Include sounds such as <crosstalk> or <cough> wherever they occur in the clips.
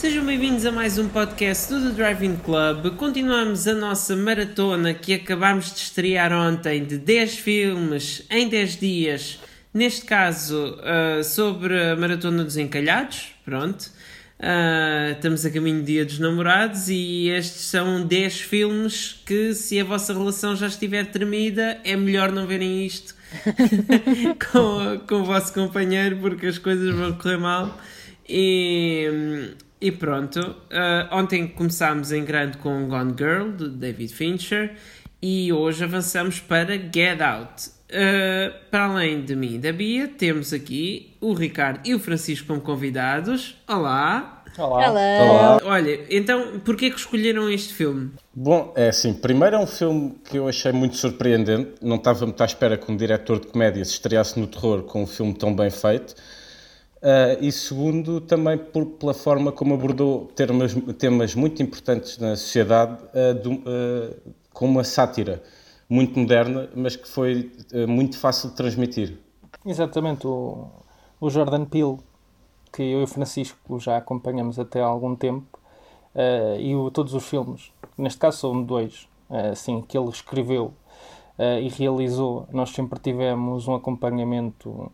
Sejam bem-vindos a mais um podcast do The Driving Club. Continuamos a nossa maratona que acabámos de estrear ontem de 10 filmes em 10 dias. Neste caso, uh, sobre a Maratona dos Encalhados. Pronto. Uh, estamos a caminho do Dia dos Namorados e estes são 10 filmes que, se a vossa relação já estiver tremida, é melhor não verem isto <laughs> com, com o vosso companheiro porque as coisas vão correr mal. E, e pronto, uh, ontem começámos em grande com Gone Girl, de David Fincher, e hoje avançamos para Get Out. Uh, para além de mim e da Bia, temos aqui o Ricardo e o Francisco como convidados. Olá! Olá! Olá. Olha, então, porquê que escolheram este filme? Bom, é assim, primeiro é um filme que eu achei muito surpreendente. Não estava muito à espera que um diretor de comédia se estreasse no terror com um filme tão bem feito. Uh, e segundo, também por, pela forma como abordou temas, temas muito importantes na sociedade uh, do, uh, com uma sátira muito moderna, mas que foi muito fácil de transmitir. Exatamente, o, o Jordan Peele, que eu e o Francisco já acompanhamos até há algum tempo, e o, todos os filmes, neste caso são dois, assim, que ele escreveu e realizou, nós sempre tivemos um acompanhamento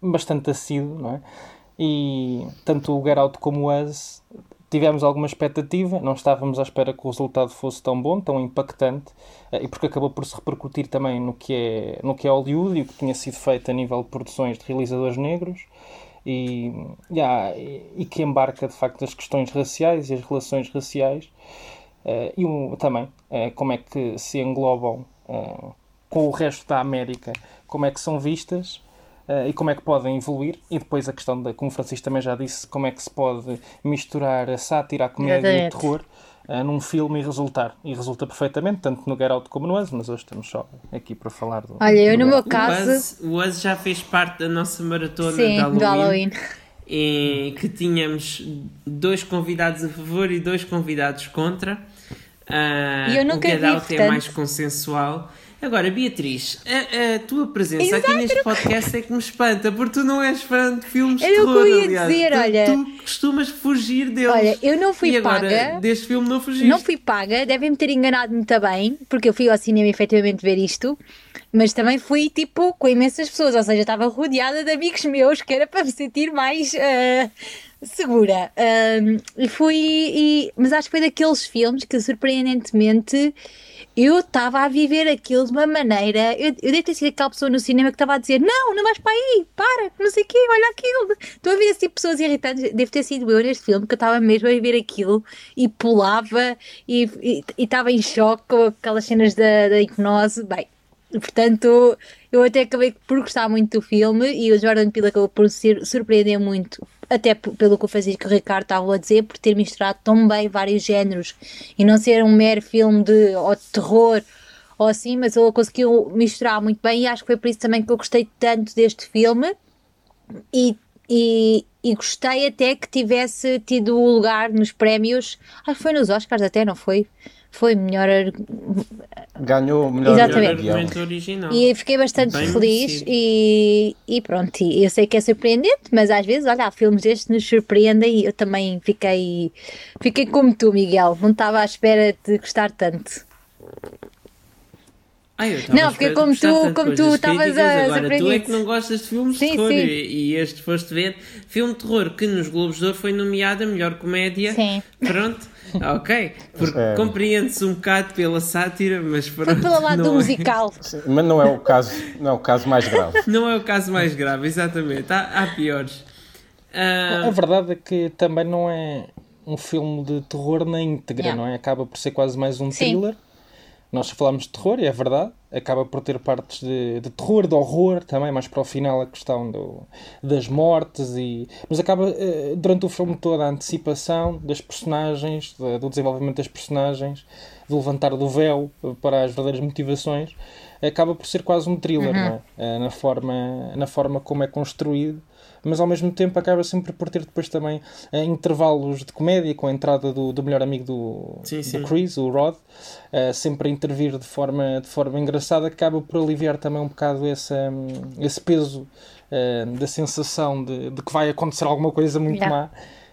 bastante assíduo, não é? E tanto o Get Out como o Us tivemos alguma expectativa, não estávamos à espera que o resultado fosse tão bom, tão impactante, eh, e porque acabou por se repercutir também no que é, no que é Hollywood e o que tinha sido feito a nível de produções de realizadores negros. E, yeah, e que embarca de facto as questões raciais e as relações raciais uh, e um, também uh, como é que se englobam com o resto da América, como é que são vistas e como é que podem evoluir, e depois a questão, da, como o Francisco também já disse, como é que se pode misturar a sátira, a comédia e o terror uh, num filme e resultar. E resulta perfeitamente, tanto no Get Out como no Us, mas hoje estamos só aqui para falar do. Olha, eu do no meu caso. O Us, já fez parte da nossa maratona Sim, de Halloween. do Halloween. E que tínhamos dois convidados a favor e dois convidados contra. Uh, E eu nunca o Get vi, Out é portanto. mais consensual. Agora, Beatriz, a, a tua presença aqui Exato, neste podcast é que me espanta, porque tu não és fã de filmes de o que terror, eu ia aliás. dizer, tu, olha. tu costumas fugir deles. Olha, eu não fui e agora, paga. deste filme não fugiste. Não fui paga, devem-me ter enganado muito bem, porque eu fui ao cinema efetivamente ver isto, mas também fui tipo com imensas pessoas, ou seja, estava rodeada de amigos meus que era para me sentir mais ah, segura. E fui, e- mas acho que foi daqueles filmes que surpreendentemente eu estava a viver aquilo de uma maneira. Eu, eu devo ter sido aquela pessoa no cinema que estava a dizer: Não, não vais para aí, para, não sei o quê, olha aquilo. Estou a ver de pessoas irritantes. Devo ter sido eu neste filme que eu estava mesmo a ver aquilo e pulava e estava em choque com aquelas cenas da, da hipnose. Bem, portanto, eu até acabei por gostar muito do filme e o Jordan Peele acabou por ser, surpreender muito. Até pelo que o Francisco e o Ricardo estavam a dizer, por ter misturado tão bem vários géneros e não ser um mero filme de, ou de terror ou assim, mas ele conseguiu misturar muito bem e acho que foi por isso também que eu gostei tanto deste filme e, e, e gostei até que tivesse tido lugar nos prémios, acho que foi nos Oscars até, não foi? Foi melhor Ganhou o melhor Exatamente. guião. argumento original. e fiquei bastante Bem feliz e, e pronto, eu sei que é surpreendente, mas às vezes, olha, há filmes destes nos surpreendem e eu também fiquei, fiquei como tu, Miguel, não estava à espera de gostar tanto. Estava Não, porque de como tu- como com tu as estavas a Agora, tu é surpreender. que não gostas de filmes de Sim, terror sim. E, e este foste ver. Filme de terror que nos Globos de Ouro foi nomeado a melhor comédia. Sim. Pronto, ok. Porque É. compreende-se um bocado pela sátira, mas Foi pronto. pelo lado não do é. musical. Sim, Mas não é o caso, não é o caso mais grave. <laughs> Não é o caso mais grave, exatamente. Há, há piores. Ah, A verdade é que também não é um filme de terror na íntegra, Yeah. não é? Acaba por ser quase mais um Sim. thriller. Nós falamos de terror, e é verdade. Acaba por ter partes de, de terror, de horror, também mais para o final a questão do, das mortes. E... Mas acaba, eh, durante o filme todo, a antecipação das personagens, do desenvolvimento das personagens, do levantar do véu para as verdadeiras motivações, acaba por ser quase um thriller, não é? Eh, Na forma, na forma como é construído mas ao mesmo tempo acaba sempre por ter depois também eh, intervalos de comédia com a entrada do, do melhor amigo do, Sim, sim. do Chris, o Rod, eh, sempre a intervir de forma, de forma engraçada, que acaba por aliviar também um bocado esse, esse peso eh, da sensação de, de que vai acontecer alguma coisa muito Yeah. má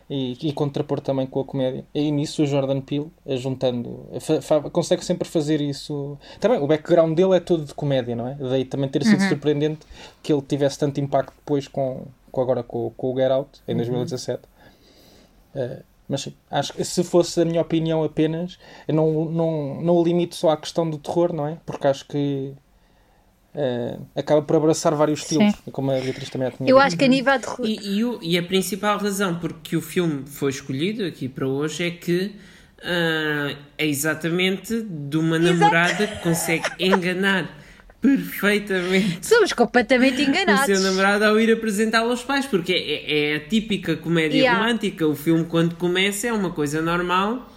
e, e contrapor também com a comédia. E nisso o Jordan Peele, eh, juntando, fa, fa, consegue sempre fazer isso. Também o background dele é todo de comédia, não é? Daí também ter sido uhum. surpreendente que ele tivesse tanto impacto depois com, com agora com, com o Get Out em 2017. Uhum. Uh, mas acho que se fosse a minha opinião apenas, eu não, não, não o limito só à questão do terror, não é? Porque acho que Uh, acaba por abraçar vários estilos, Sim. como a Beatriz também tinha Eu acho que a nível de... E, e, e, a principal razão porque o filme foi escolhido aqui para hoje é que uh, é exatamente de uma Exato. namorada que consegue enganar perfeitamente. Somos completamente enganados. O seu namorado ao ir apresentá-lo aos pais, porque é, é, a típica comédia yeah. romântica. O filme, quando começa, é uma coisa normal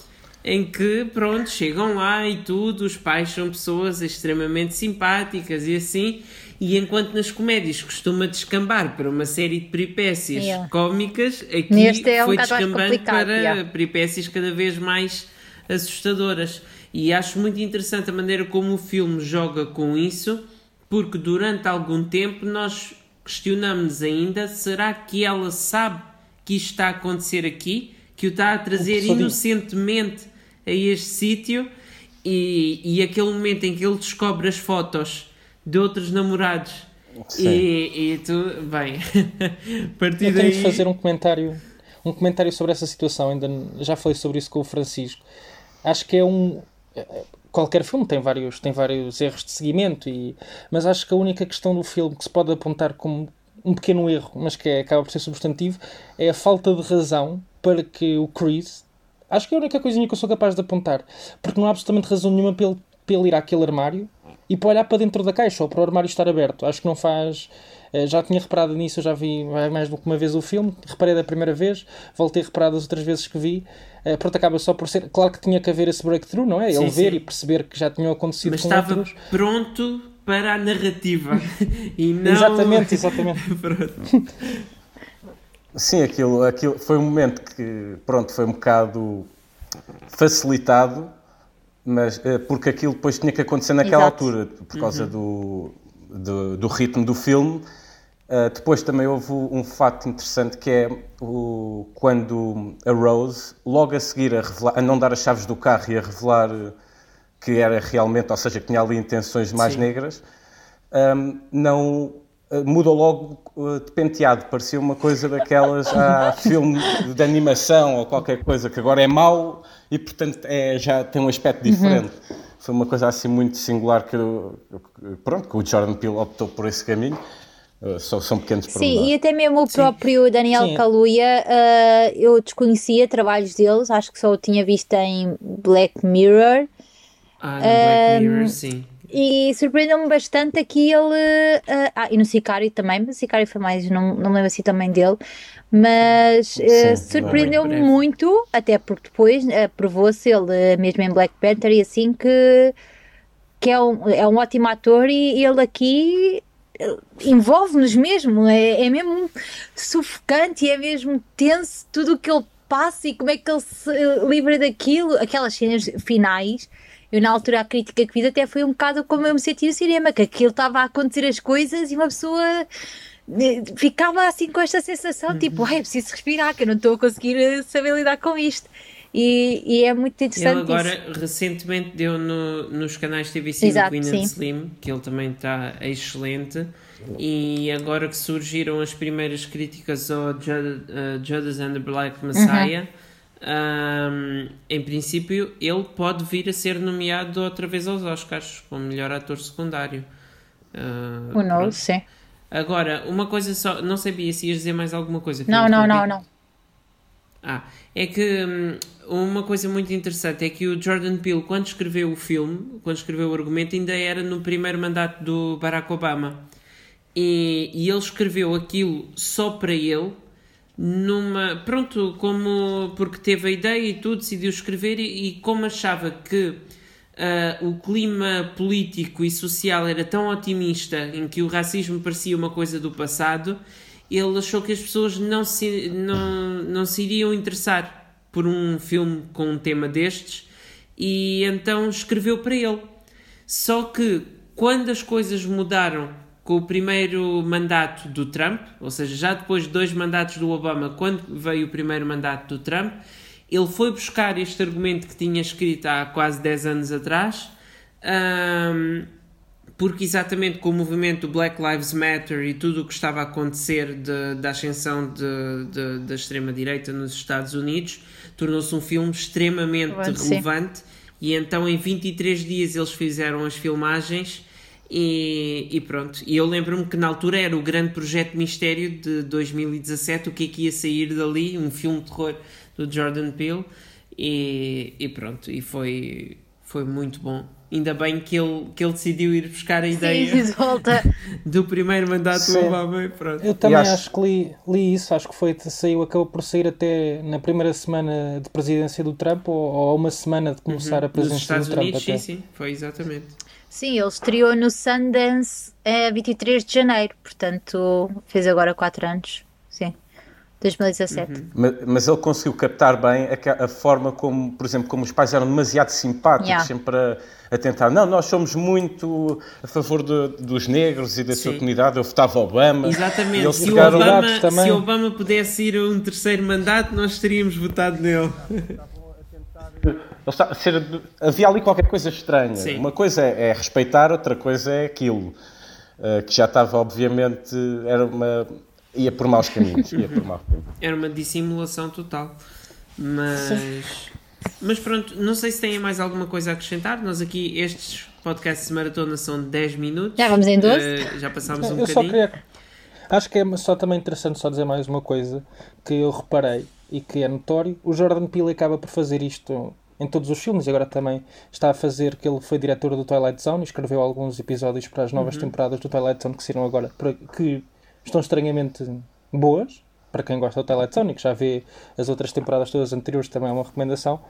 em que, pronto, chegam lá e tudo, os pais são pessoas extremamente simpáticas e assim, e enquanto nas comédias costuma descambar para uma série de peripécias yeah. cómicas, aqui é um foi descambando para yeah. peripécias cada vez mais assustadoras. E acho muito interessante a maneira como o filme joga com isso, porque durante algum tempo nós questionamos ainda: será que ela sabe que isto está a acontecer aqui? Que o está a trazer inocentemente a este sítio? E, e aquele momento em que ele descobre as fotos de outros namorados e, e, tu, bem, <laughs> partir Eu tenho daí... de fazer um comentário, um comentário sobre essa situação, ainda já falei sobre isso com o Francisco. Acho que é um, qualquer filme tem vários, tem vários erros de seguimento, e, mas acho que a única questão do filme que se pode apontar como um pequeno erro, mas que é, acaba por ser substantivo, é a falta de razão para que o Chris. Acho que é a única coisinha que eu sou capaz de apontar, porque não há absolutamente razão nenhuma para ele, para ele ir àquele armário e para olhar para dentro da caixa ou para o armário estar aberto. Acho que não faz. Eh, já tinha reparado nisso, eu já vi mais do que uma vez o filme, reparei da primeira vez, voltei a reparar das outras vezes que vi. Uh, pronto, acaba só por ser. Claro que tinha que haver esse breakthrough, não é? Sim, Ele ver sim. e perceber que já tinham acontecido Mas com estava outros. pronto para a narrativa <laughs> e não. Exatamente, exatamente. <laughs> Sim, aquilo, aquilo foi um momento que, pronto, foi um bocado facilitado, mas uh, porque aquilo depois tinha que acontecer naquela Exato. altura, por causa uhum. do, do, do ritmo do filme Uh, depois também houve um fato interessante que é o, quando a Rose, logo a seguir a, revelar, a, não dar as chaves do carro e a revelar que era realmente, ou seja, que tinha ali intenções mais Sim. negras, um, não uh, mudou logo uh, de penteado. Parecia uma coisa daquelas a <laughs> filme de animação ou qualquer coisa que agora é mau e portanto é, já tem um aspecto diferente. Uhum. Foi uma coisa assim muito singular que, pronto, que o Jordan Peele optou por esse caminho. Uh, são, são pequenos Sim, e até mesmo o próprio Sim. Daniel Sim. Kaluuya, uh, eu desconhecia trabalhos deles, acho que só o tinha visto em Black Mirror. Ah, no Black Mirror, sim. E surpreendeu-me bastante aqui ele. Uh, ah, e no Sicário também, mas o Sicário foi mais, não, não me lembro assim também dele. Mas uh, surpreendeu-me muito, até porque depois uh, provou-se ele, mesmo em Black Panther, e assim que, que é, um, é um ótimo ator. E ele aqui envolve-nos mesmo, é, é mesmo sufocante e é mesmo tenso tudo o que ele passa e como é que ele se livra daquilo, aquelas cenas finais. Eu, na altura, a crítica que fiz até foi um bocado como eu me senti no cinema, que aquilo estava a acontecer as coisas e uma pessoa eh, ficava assim com esta sensação, uhum. tipo, ai, preciso respirar, que eu não estou a conseguir eh, saber lidar com isto. E, e, é muito interessante. Ele agora isso. recentemente deu no, nos canais TV5 Exato, Queen and Slim, que ele também está excelente. E agora que surgiram as primeiras críticas ao uh, Judas and the Black Messiah, uhum. Um, em princípio ele pode vir a ser nomeado outra vez aos Oscars como melhor ator secundário. Uh, o sim. Agora, uma coisa só, não sabia se ias dizer mais alguma coisa. Não, não, não, não. Ah, é que hum, uma coisa muito interessante é que o Jordan Peele, quando escreveu o filme, quando escreveu o argumento, ainda era no primeiro mandato do Barack Obama. E, e ele escreveu aquilo só para ele, numa. Pronto, como. Porque teve a ideia e tudo, decidiu escrever, e, e como achava que. Uh, o clima político e social era tão otimista, em que o racismo parecia uma coisa do passado, ele achou que as pessoas não se, não, não se iriam interessar por um filme com um tema destes e então escreveu para ele. Só que quando as coisas mudaram com o primeiro mandato do Trump, ou seja, já depois de dois mandatos do Obama, quando veio o primeiro mandato do Trump, ele foi buscar este argumento que tinha escrito há quase 10 anos atrás, um, porque exatamente com o movimento Black Lives Matter e tudo o que estava a acontecer de, da ascensão de, de, da extrema-direita nos Estados Unidos, tornou-se um filme extremamente relevante. E então, em 23 dias, eles fizeram as filmagens e, e, pronto, e eu lembro-me que na altura era o grande projeto mistério de 2017, o que é que ia sair dali, um filme de terror do Jordan Peele, e, e pronto, e foi, foi muito bom. Ainda bem que ele, que ele decidiu ir buscar a ideia <laughs> Sim, volta. <laughs> do primeiro mandato do Obama pronto. Eu também acho... acho... que li, li isso, acho que foi, saiu, acabou por sair até na primeira semana de presidência do Trump ou, ou uma semana de começar uhum. a presidência Nos do Trump. Unidos, até. Sim, sim, foi exatamente. Sim, ele estreou no Sundance a 23 de janeiro, portanto fez agora 4 anos. Sim, 2017. Uhum. Mas, mas ele conseguiu captar bem a, a, forma como, por exemplo, como os pais eram demasiado simpáticos, Yeah. sempre a, a tentar. Não, nós somos muito a favor de- dos negros e da sua Sim. comunidade. Eu votava Obama. Exatamente. E eles Se o, Obama, também. se Obama pudesse ir a um terceiro mandato, nós teríamos votado nele. Está a ser- havia ali qualquer coisa estranha. Sim. Uma coisa é, é respeitar, outra coisa é aquilo. Uh, que já estava, obviamente, era uma. ia por maus caminhos. Ia por maus caminhos. Era uma dissimulação total. Mas. Mas pronto, não sei se têm mais alguma coisa a acrescentar. Nós aqui, estes podcasts de maratona são de 10 minutos. Já vamos em 12? Eh, já passámos um eu só bocadinho. queria. Acho que é só também interessante só dizer mais uma coisa que eu reparei e que é notório. O Jordan Peele acaba por fazer isto em todos os filmes e agora também está a fazer que ele foi diretor do Twilight Zone e escreveu alguns episódios para as novas temporadas do Twilight Zone que saíram agora, que estão estranhamente boas. Para quem gosta do Twilight Zone e que já vê as outras temporadas todas anteriores, também é uma recomendação.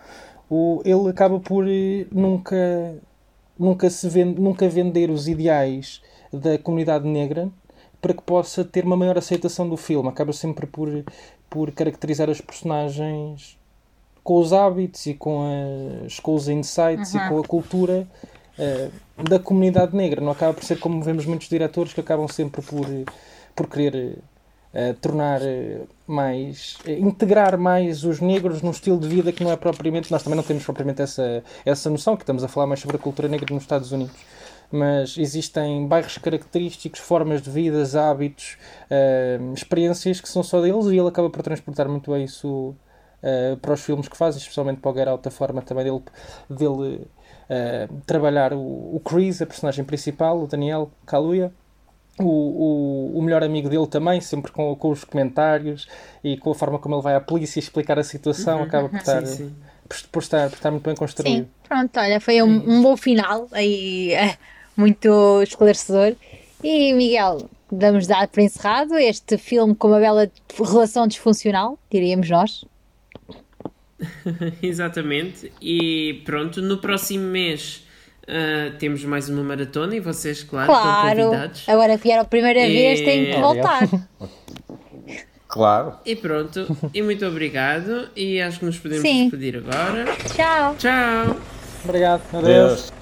O, ele acaba por eh, nunca nunca, se vende, nunca vender os ideais da comunidade negra para que possa ter uma maior aceitação do filme. Acaba sempre por, por caracterizar as personagens com os hábitos e com, as, com os insights e com a cultura eh, da comunidade negra. Não acaba por ser como vemos muitos diretores que acabam sempre por, por querer eh, tornar eh, mais. eh, integrar mais os negros num estilo de vida que não é propriamente. Nós também não temos propriamente essa, essa noção, que estamos a falar mais sobre a cultura negra nos Estados Unidos. Mas existem bairros característicos, formas de vida, hábitos, eh, experiências que são só deles e ele acaba por transportar muito bem isso eh, para os filmes que faz, especialmente para o Get Out, a forma também dele, dele eh, trabalhar o, o Chris, a personagem principal, o Daniel Kaluuya, o, o, o melhor amigo dele também, sempre com, com os comentários e com a forma como ele vai à polícia explicar a situação, acaba por estar, Sim, sim. Por, por estar, por estar muito bem construído. Sim, pronto, olha, foi um, um bom final aí, eh, muito esclarecedor. E Miguel, vamos dar por encerrado este filme com uma bela relação disfuncional, diríamos nós. <laughs> Exatamente. E pronto, no próximo mês ah, temos mais uma maratona e vocês, claro, estão Claro, convidados. agora que vieram a primeira E- vez, têm que voltar. <laughs> Claro. E pronto, e muito obrigado. E acho que nos podemos Sim. despedir agora. Tchau. Tchau! Obrigado, adeus. Deus.